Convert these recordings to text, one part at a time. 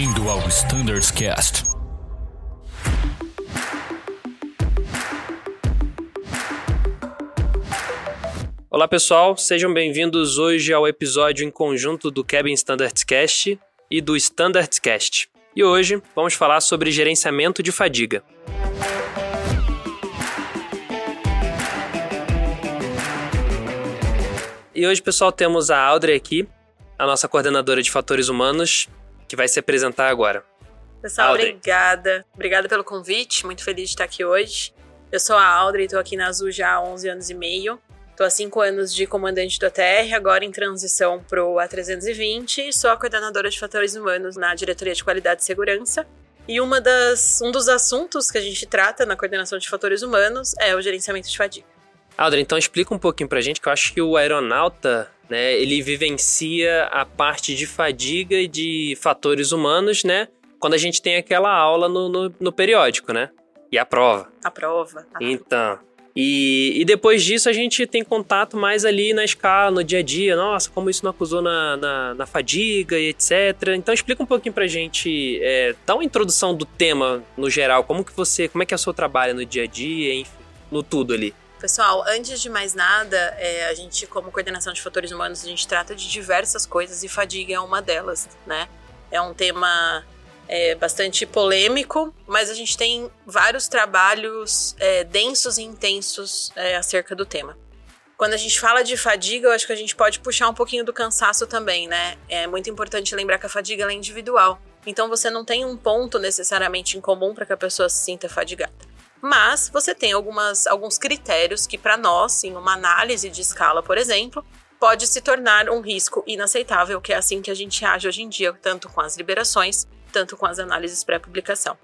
Bem-vindo ao Standards Cast. Olá pessoal, sejam bem-vindos hoje ao episódio em conjunto do Cabin Standards Cast e do Standards Cast. E hoje vamos falar sobre gerenciamento de fadiga. E hoje, pessoal, temos a Audrey aqui, a nossa coordenadora de fatores humanos, que vai se apresentar agora. Pessoal, Audrey. obrigada. Obrigada pelo convite, muito feliz de estar aqui hoje. Eu sou a Audrey, estou aqui na Azul já há 11 anos e meio. Estou há 5 anos de comandante do ATR, agora em transição para o A320 e sou a coordenadora de fatores humanos na Diretoria de Qualidade e Segurança. E uma das, um dos assuntos que a gente trata na coordenação de fatores humanos é o gerenciamento de fadiga. Audrey, então explica um pouquinho pra gente, que eu acho que o aeronauta, né, ele vivencia a parte de fadiga e de fatores humanos, né, quando a gente tem aquela aula no, no, no periódico, né, e a prova. A prova. a- Então, e, e depois disso a gente tem contato mais ali na escala, no dia a dia. Nossa, como isso não acusou na, na, na fadiga e etc. Então explica um pouquinho pra gente, é, dá uma introdução do tema no geral, como que você, como é que é o seu trabalho no dia a dia, enfim, no tudo ali. Pessoal, antes de mais nada, é, a gente, como coordenação de fatores humanos, a gente trata de diversas coisas e fadiga é uma delas, né? É um tema é, bastante polêmico, mas a gente tem vários trabalhos é, densos e intensos é, acerca do tema. Quando a gente fala de fadiga, eu acho que a gente pode puxar um pouquinho do cansaço também, né? É muito importante lembrar que a fadiga é individual. Então você não tem um ponto necessariamente em comum para que a pessoa se sinta fadigada. Mas você tem algumas, alguns critérios que, para nós, em uma análise de escala, por exemplo, pode se tornar um risco inaceitável, que é assim que a gente age hoje em dia, tanto com as liberações, tanto com as análises pré-publicação.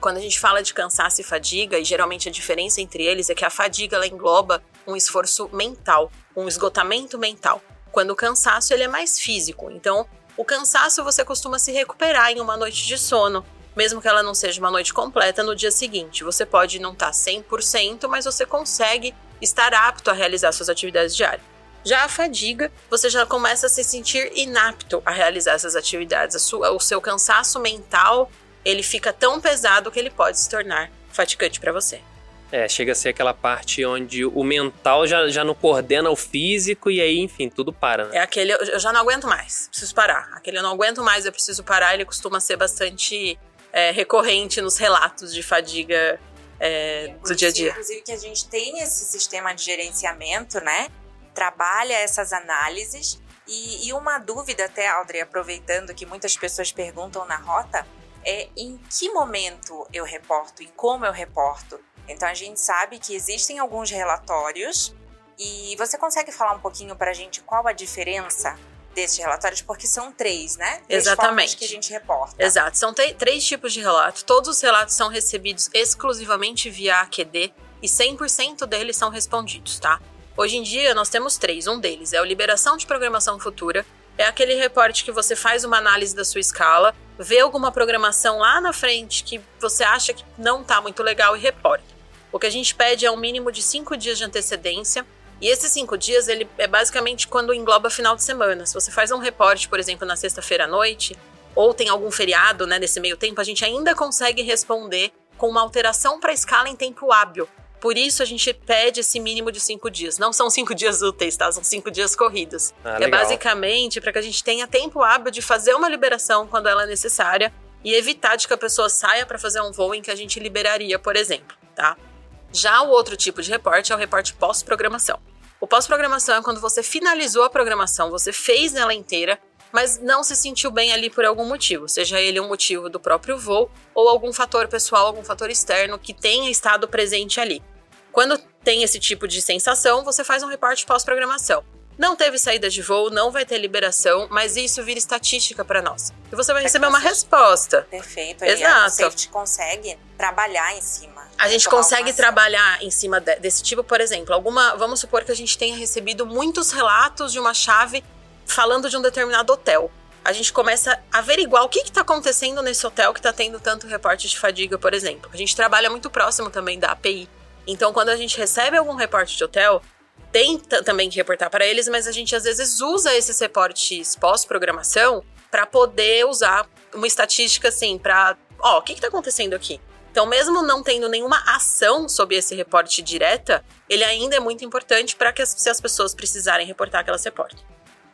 Quando a gente fala de cansaço e fadiga, e geralmente a diferença entre eles é que a fadiga ela engloba um esforço mental, um esgotamento mental. Quando o cansaço ele é mais físico. Então, o cansaço você costuma se recuperar em uma noite de sono, mesmo que ela não seja uma noite completa no dia seguinte. Você pode não estar 100%, mas você consegue estar apto a realizar suas atividades diárias. Já a fadiga, você já começa a se sentir inapto a realizar essas atividades. Sua- o seu cansaço mental, ele fica tão pesado que ele pode se tornar fatigante para você. É, chega a ser aquela parte onde o mental já, já não coordena o físico e aí, enfim, tudo para, né? É aquele, eu já não aguento mais, preciso parar. Aquele eu não aguento mais, eu preciso parar, ele costuma ser bastante é, recorrente nos relatos de fadiga é, do dia a dia. Inclusive que a gente tem esse sistema de gerenciamento, né? Trabalha essas análises. E, e uma dúvida até, Audrey, aproveitando que muitas pessoas perguntam na rota, é em que momento eu reporto e como eu reporto. Então a gente sabe que existem alguns relatórios e você consegue falar um pouquinho pra gente qual a diferença desses relatórios? Porque são três, né? Três Exatamente. que a gente reporta. Exato, são três tipos de relato. Todos os relatos são recebidos exclusivamente via AQD e 100% deles são respondidos, tá? Hoje em dia nós temos três. Um deles é o liberação de programação futura. É aquele reporte que você faz uma análise da sua escala, vê alguma programação lá na frente que você acha que não tá muito legal e reporta. O que a gente pede é um mínimo de cinco dias de antecedência. E esses cinco dias, ele é basicamente quando engloba final de semana. Se você faz um reporte, por exemplo, na sexta-feira à noite, ou tem algum feriado, né, nesse meio tempo, a gente ainda consegue responder com uma alteração para a escala em tempo hábil. Por isso a gente pede esse mínimo de cinco dias. Não são cinco dias úteis, tá? São cinco dias corridos. Ah, é legal. basicamente para que a gente tenha tempo hábil de fazer uma liberação quando ela é necessária e evitar de que a pessoa saia para fazer um voo em que a gente liberaria, por exemplo, tá? Já o outro tipo de reporte é o reporte pós-programação. O pós-programação é quando você finalizou a programação, você fez ela inteira, mas não se sentiu bem ali por algum motivo, seja ele um motivo do próprio voo ou algum fator pessoal, algum fator externo que tenha estado presente ali. Quando tem esse tipo de sensação, você faz um reporte pós-programação. Não teve saída de voo, não vai ter liberação, mas isso vira estatística para nós. E você vai que receber uma vocês- resposta. Perfeito. aí A Exato. safety consegue trabalhar em cima. A gente consegue ação. trabalhar em cima de- desse tipo, por exemplo, alguma. Vamos supor que a gente tenha recebido muitos relatos de uma chave falando de um determinado hotel. A gente começa a averiguar o que está acontecendo nesse hotel que está tendo tanto reporte de fadiga, por exemplo. A gente trabalha muito próximo também da API. Então, quando a gente recebe algum reporte de hotel, tem também que reportar para eles, mas a gente às vezes usa esses reportes pós-programação para poder usar uma estatística assim para, ó, o que está acontecendo aqui? Então, mesmo não tendo nenhuma ação sobre esse reporte direta, ele ainda é muito importante para que as, se as pessoas precisarem reportar que elas reportem.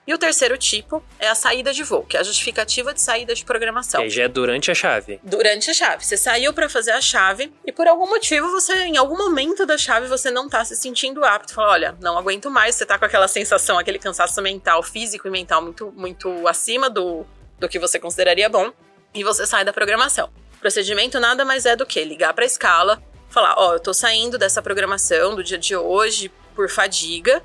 E o terceiro tipo é a saída de voo, que é a justificativa de saída de programação. Que já é durante a chave. Durante a chave. Você saiu para fazer a chave e por algum motivo você, em algum momento da chave, você não tá se sentindo apto. Fala, olha, não aguento mais. Você tá com aquela sensação, aquele cansaço mental, físico e mental muito, muito acima do, do que você consideraria bom. E você sai da programação. O procedimento nada mais é do que ligar para a escala, falar, ó, oh, eu tô saindo dessa programação do dia de hoje por fadiga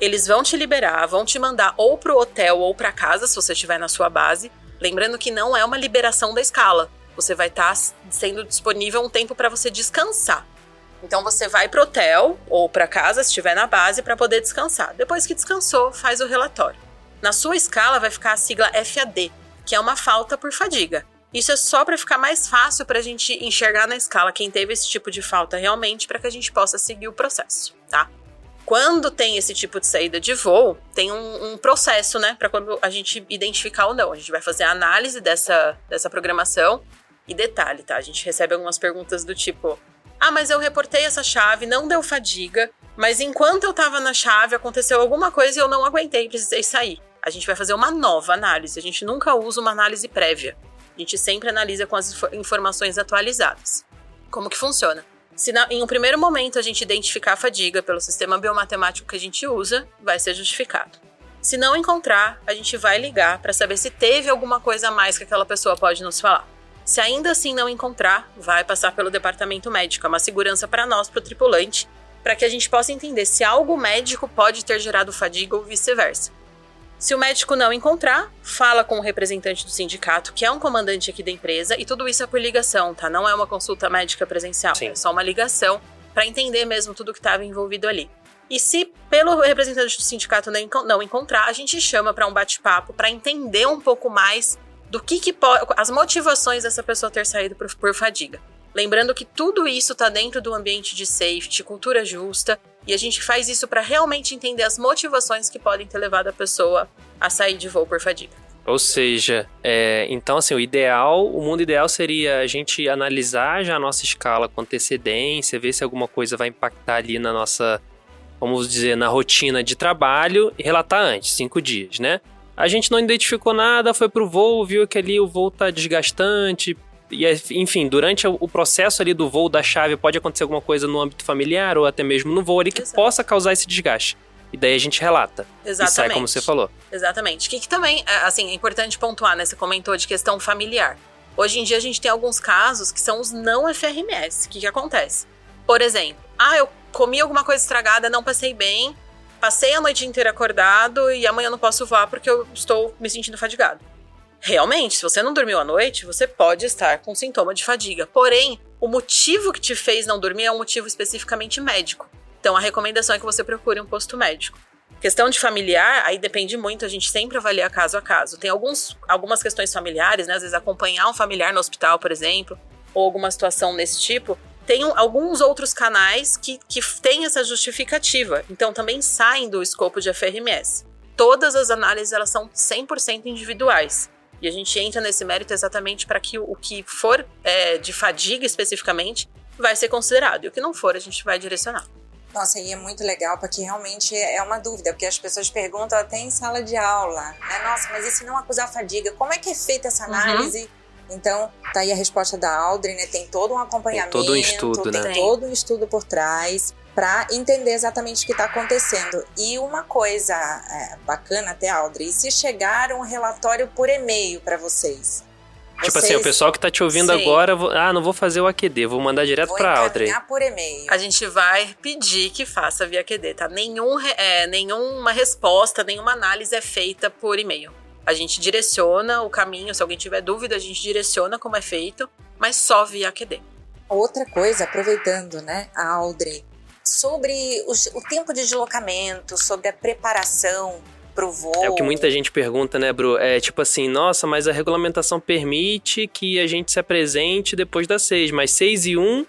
eles vão te liberar, vão te mandar ou pro hotel ou para casa, se você estiver na sua base. Lembrando que não é uma liberação da escala. Você vai estar tá sendo disponível um tempo para você descansar. Então você vai pro hotel ou para casa, se estiver na base, para poder descansar. Depois que descansou, faz o relatório. Na sua escala vai ficar a sigla FAD, que é uma falta por fadiga. Isso é só para ficar mais fácil para a gente enxergar na escala quem teve esse tipo de falta realmente, para que a gente possa seguir o processo, tá? Quando tem esse tipo de saída de voo, tem um, um processo, né, para quando a gente identificar ou não. A gente vai fazer a análise dessa, dessa programação. E detalhe, tá? A gente recebe algumas perguntas do tipo: Ah, mas eu reportei essa chave, não deu fadiga, mas enquanto eu tava na chave aconteceu alguma coisa e eu não aguentei, precisei sair. A gente vai fazer uma nova análise. A gente nunca usa uma análise prévia. A gente sempre analisa com as informações atualizadas. Como que funciona? Se na, em um primeiro momento a gente identificar a fadiga pelo sistema biomatemático que a gente usa, vai ser justificado. Se não encontrar, a gente vai ligar para saber se teve alguma coisa a mais que aquela pessoa pode nos falar. Se ainda assim não encontrar, vai passar pelo departamento médico, é uma segurança para nós, para o tripulante, para que a gente possa entender se algo médico pode ter gerado fadiga ou vice-versa. Se o médico não encontrar, fala com o representante do sindicato, que é um comandante aqui da empresa, e tudo isso é por ligação, tá? Não é uma consulta médica presencial, Sim. é só uma ligação para entender mesmo tudo que estava envolvido ali. E se pelo representante do sindicato não encontrar, a gente chama para um bate-papo para entender um pouco mais do que, que pode, as motivações dessa pessoa ter saído por, por fadiga. Lembrando que tudo isso está dentro do ambiente de safety, cultura justa, e a gente faz isso para realmente entender as motivações que podem ter levado a pessoa a sair de voo por fadiga. Ou seja, é, então assim, o ideal, o mundo ideal seria a gente analisar já a nossa escala com antecedência, ver se alguma coisa vai impactar ali na nossa, vamos dizer, na rotina de trabalho e relatar antes, cinco dias, né? A gente não identificou nada, foi pro voo, viu que ali o voo tá desgastante, e, enfim, durante o processo ali do voo da chave pode acontecer alguma coisa no âmbito familiar ou até mesmo no voo ali que Exato. possa causar esse desgaste. E daí a gente relata. Exatamente. E sai como você falou. Exatamente. O que, que também, é, assim, é importante pontuar, né? Você comentou de questão familiar. Hoje em dia a gente tem alguns casos que são os não FRMS. O que, que acontece? Por exemplo, ah, eu comi alguma coisa estragada, não passei bem, passei a noite inteira acordado e amanhã não posso voar porque eu estou me sentindo fadigado. Realmente, se você não dormiu à noite, você pode estar com sintoma de fadiga. Porém, o motivo que te fez não dormir é um motivo especificamente médico. Então, a recomendação é que você procure um posto médico. Questão de familiar, aí depende muito, a gente sempre avalia caso a caso. Tem alguns, algumas questões familiares, né? Às vezes acompanhar um familiar no hospital, por exemplo, ou alguma situação desse tipo. Tem um, alguns outros canais que, que têm essa justificativa, então também saem do escopo de FRMS. Todas as análises elas são 100% individuais. E a gente entra nesse mérito exatamente para que o, que for é, de fadiga especificamente vai ser considerado. E o que não for, a gente vai direcionar. Nossa, e é muito legal, porque realmente é uma dúvida, porque as pessoas perguntam até em sala de aula, né? Nossa, mas e se não acusar fadiga? Como é que é feita essa uhum. análise? Uhum. Então, tá aí a resposta da Audrey, né? Tem todo um acompanhamento, tem todo um estudo, tem né? todo um estudo por trás para entender exatamente o que está acontecendo. E uma coisa é, bacana até, Audrey, se chegar um relatório por e-mail para vocês, Tipo Vocês... assim, o pessoal que tá te ouvindo Sim. agora, ah, não vou fazer o AQD, vou mandar direto para pra Audrey. por e-mail. A gente vai pedir que faça via AQD, tá? Nenhum, é, nenhuma resposta, nenhuma análise é feita por e-mail. A gente direciona o caminho, se alguém tiver dúvida, a gente direciona como é feito, mas só via AQD. Outra coisa, aproveitando, né, a Audrey, sobre os, o tempo de deslocamento, sobre a preparação para o voo. É o que muita gente pergunta, né, Bru? É tipo assim, nossa, mas a regulamentação permite que a gente se apresente depois das seis, mas seis e um,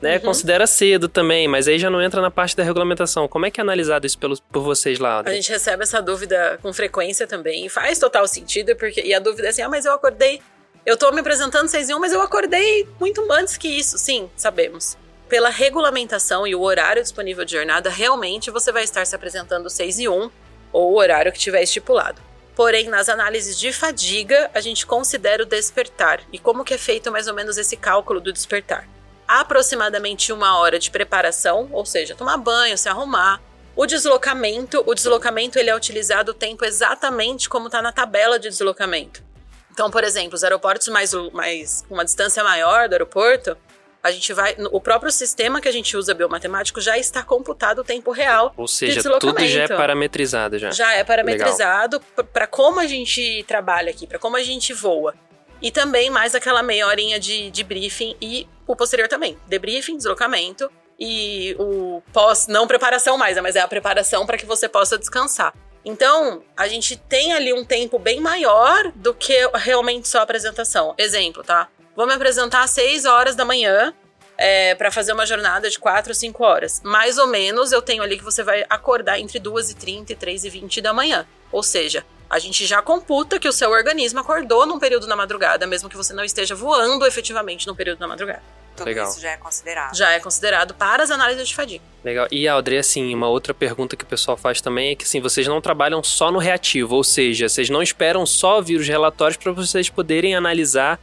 né, uhum. considera cedo também, mas aí já não entra na parte da regulamentação. Como é que é analisado isso pelos, por vocês lá? Audrey? A gente recebe essa dúvida com frequência também, e faz total sentido, porque e a dúvida é assim, ah, mas eu acordei eu tô me apresentando 6 e 1, mas eu acordei muito antes que isso. Sim, sabemos. Pela regulamentação e o horário disponível de jornada, realmente você vai estar se apresentando 6 e 1, ou o horário que tiver estipulado. Porém, nas análises de fadiga, a gente considera o despertar. E como que é feito mais ou menos esse cálculo do despertar? Aproximadamente uma hora de preparação, ou seja, tomar banho, se arrumar. O deslocamento, o deslocamento ele é utilizado o tempo exatamente como está na tabela de deslocamento. Então, por exemplo, os aeroportos mais, mais uma distância maior do aeroporto, a gente vai. O próprio sistema que a gente usa biomatemático já está computado o tempo real. Ou seja, tudo já é parametrizado já. Já é parametrizado para como a gente trabalha aqui, para como a gente voa. E também mais aquela meia horinha de, de briefing e o posterior também. Debriefing, deslocamento e o pós, não preparação mais, mas é a preparação para que você possa descansar. Então, a gente tem ali um tempo bem maior do que realmente só a apresentação. Exemplo, tá? Vou me apresentar às 6 horas da manhã é, para fazer uma jornada de 4 ou 5 horas. Mais ou menos eu tenho ali que você vai acordar entre 2h30 e 3h20 da manhã. Ou seja, a gente já computa que o seu organismo acordou num período da madrugada, mesmo que você não esteja voando efetivamente num período da madrugada. Tudo Legal. isso já é considerado. Já é considerado para as análises de fadiga. Legal. E, Audrey, assim, uma outra pergunta que o pessoal faz também é que, assim, vocês não trabalham só no reativo, ou seja, vocês não esperam só vir os relatórios para vocês poderem analisar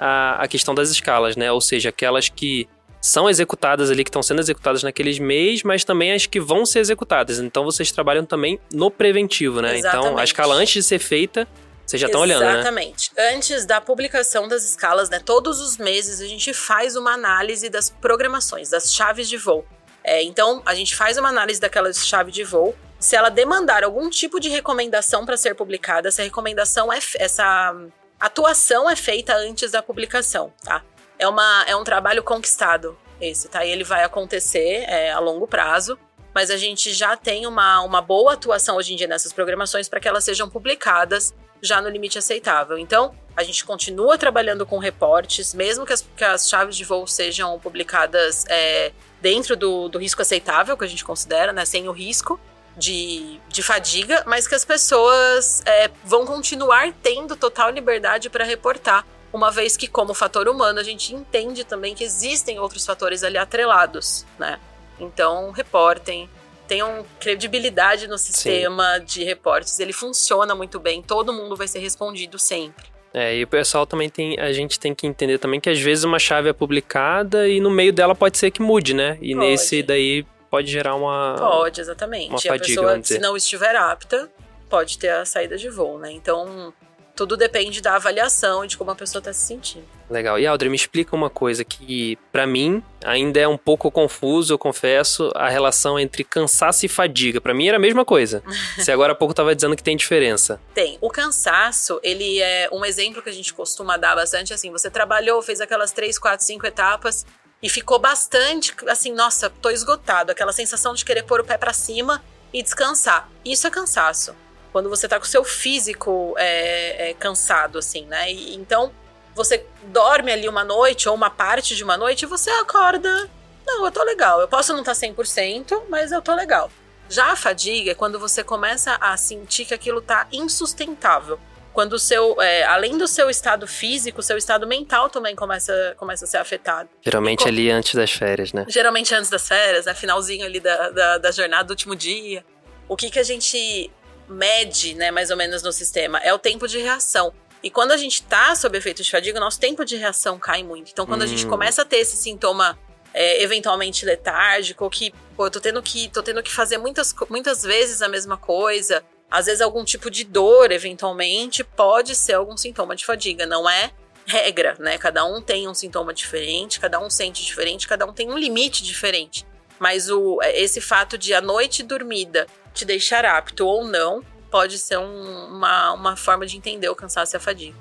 a, a questão das escalas, né? Ou seja, aquelas que são executadas ali, que estão sendo executadas naqueles meses, mas também as que vão ser executadas. Então vocês trabalham também no preventivo, né? Exatamente. Então a escala antes de ser feita, vocês já estão olhando, né? Exatamente. Antes da publicação das escalas, né? Todos os meses a gente faz uma análise das programações, das chaves de voo. É, então a gente faz uma análise daquela chave de voo. Se ela demandar algum tipo de recomendação para ser publicada, essa recomendação é essa atuação é feita antes da publicação, tá? É, uma, é um trabalho conquistado esse, tá? E ele vai acontecer é, a longo prazo, mas a gente já tem uma, uma boa atuação hoje em dia nessas programações para que elas sejam publicadas já no limite aceitável. Então, a gente continua trabalhando com reportes, mesmo que as, que as chaves de voo sejam publicadas é, dentro do, do risco aceitável, que a gente considera, né? Sem o risco de, de fadiga, mas que as pessoas é, vão continuar tendo total liberdade para reportar, uma vez que, como fator humano, a gente entende também que existem outros fatores ali atrelados, né? Então, reportem, tenham credibilidade no sistema Sim. de reportes, ele funciona muito bem, todo mundo vai ser respondido sempre. É, e o pessoal também tem. A gente tem que entender também que às vezes uma chave é publicada e no meio dela pode ser que mude, né? E pode. nesse daí pode gerar uma. Pode, exatamente. Uma fadiga, a pessoa, se não estiver apta, pode ter a saída de voo, né? Então, tudo depende da avaliação e de como a pessoa está se sentindo. Legal. E Aldrin, me explica uma coisa que, para mim, ainda é um pouco confuso, eu confesso, a relação entre cansaço e fadiga. Para mim era a mesma coisa. Você agora há pouco estava dizendo que tem diferença. Tem. O cansaço, ele é um exemplo que a gente costuma dar bastante assim. Você trabalhou, fez aquelas três, quatro, cinco etapas e ficou bastante assim, nossa, tô esgotado. Aquela sensação de querer pôr o pé para cima e descansar. Isso é cansaço. Quando você tá com o seu físico é, é, cansado, assim, né? E, então, você dorme ali uma noite ou uma parte de uma noite e você acorda. Não, eu tô legal. Eu posso não estar tá 100%, mas eu tô legal. Já a fadiga é quando você começa a sentir que aquilo tá insustentável quando o seu, é, além do seu estado físico, o seu estado mental também começa, começa a ser afetado. Geralmente ali antes das férias, né? Geralmente antes das férias, né? Finalzinho ali da, da, da jornada do último dia. O que, que a gente mede, né, mais ou menos no sistema, é o tempo de reação. E quando a gente tá sob efeito de fadiga, nosso tempo de reação cai muito. Então, quando hum. a gente hum. começa a ter esse sintoma é, eventualmente letárgico, que, pô, eu tô tendo que, tô tendo que fazer muitas, muitas vezes a mesma coisa, às vezes, algum tipo de dor, eventualmente, pode ser algum sintoma de fadiga. Não é regra, né? Cada um tem um sintoma diferente, cada um sente diferente, cada um tem um limite diferente. Mas o, esse fato de a noite dormida te deixar apto ou não pode ser um, uma, uma forma de entender o cansaço e a fadiga.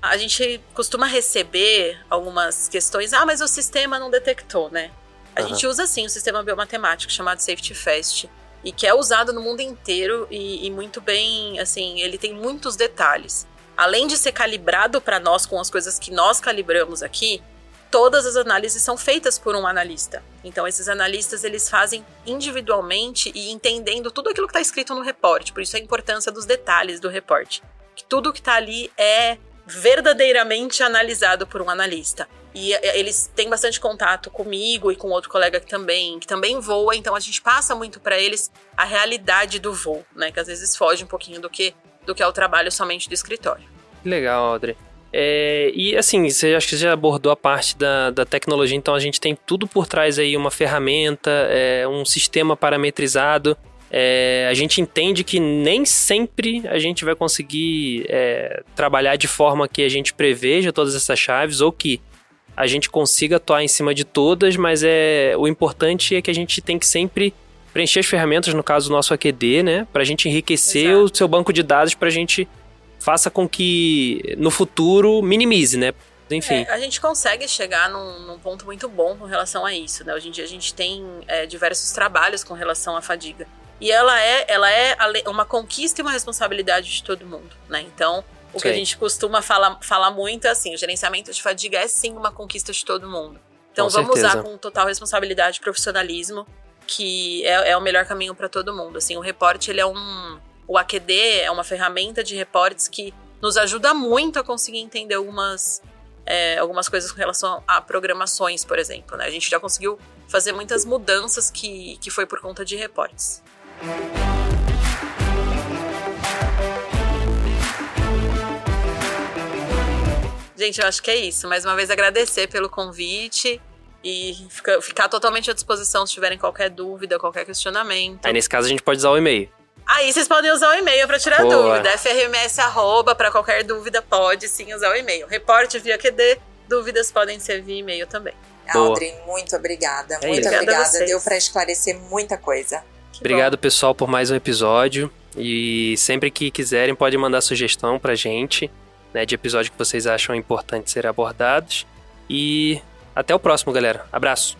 A gente costuma receber algumas questões, ah, mas o sistema não detectou, né? A uhum. gente usa sim um sistema biomatemático chamado Safety Fast, e que é usado no mundo inteiro e, e muito bem, assim, ele tem muitos detalhes. Além de ser calibrado para nós com as coisas que nós calibramos aqui, todas as análises são feitas por um analista. Então esses analistas eles fazem individualmente e entendendo tudo aquilo que está escrito no reporte. Por isso a importância dos detalhes do reporte. Que tudo que está ali é verdadeiramente analisado por um analista. E é, eles têm bastante contato comigo e com outro colega que também, que também voa, então a gente passa muito para eles a realidade do voo, né? Que às vezes foge um pouquinho do que, do que é o trabalho somente do escritório. Legal, Audrey. É, e assim, você acho que já abordou a parte da, da tecnologia, então a gente tem tudo por trás aí, uma ferramenta, é, um sistema parametrizado. É, a gente entende que nem sempre a gente vai conseguir é, trabalhar de forma que a gente preveja todas essas chaves ou que a gente consiga atuar em cima de todas, mas é o importante é que a gente tem que sempre preencher as ferramentas, no caso do nosso AQD, né, para a gente enriquecer Exato. o seu banco de dados para a gente faça com que no futuro minimize, né? Enfim. É, a gente consegue chegar num, num, ponto muito bom com relação a isso, né? Hoje em dia a gente tem é, diversos trabalhos com relação à fadiga. E ela é, ela é uma conquista e uma responsabilidade de todo mundo, né? Então, o sim. que a gente costuma falar, falar muito é assim, o gerenciamento de fadiga é sim uma conquista de todo mundo. Então com vamos certeza. usar com total responsabilidade e profissionalismo, que é, é o melhor caminho para todo mundo. Assim, o reporte ele é um o AQD é uma ferramenta de reportes que nos ajuda muito a conseguir entender algumas, é, algumas coisas com relação a programações, por exemplo. Né? A gente já conseguiu fazer muitas mudanças que, que foi por conta de reportes. Gente, eu acho que é isso. Mais uma vez agradecer pelo convite e ficar, ficar totalmente à disposição se tiverem qualquer dúvida, qualquer questionamento. Aí nesse caso a gente pode usar o e-mail. Aí vocês podem usar o e-mail para tirar Boa. dúvida. FRMS arroba, para qualquer dúvida pode sim usar o e-mail. Reporte via QD, dúvidas podem ser via e-mail também. Audrey, muito obrigada. É muito isso. obrigada. Deu para esclarecer muita coisa. Que Obrigado, bom. pessoal, por mais um episódio. E sempre que quiserem, pode mandar sugestão pra gente, né, de episódio que vocês acham importante ser abordados. E até o próximo, galera. Abraço.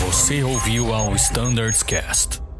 Você ouviu ao Standards Cast.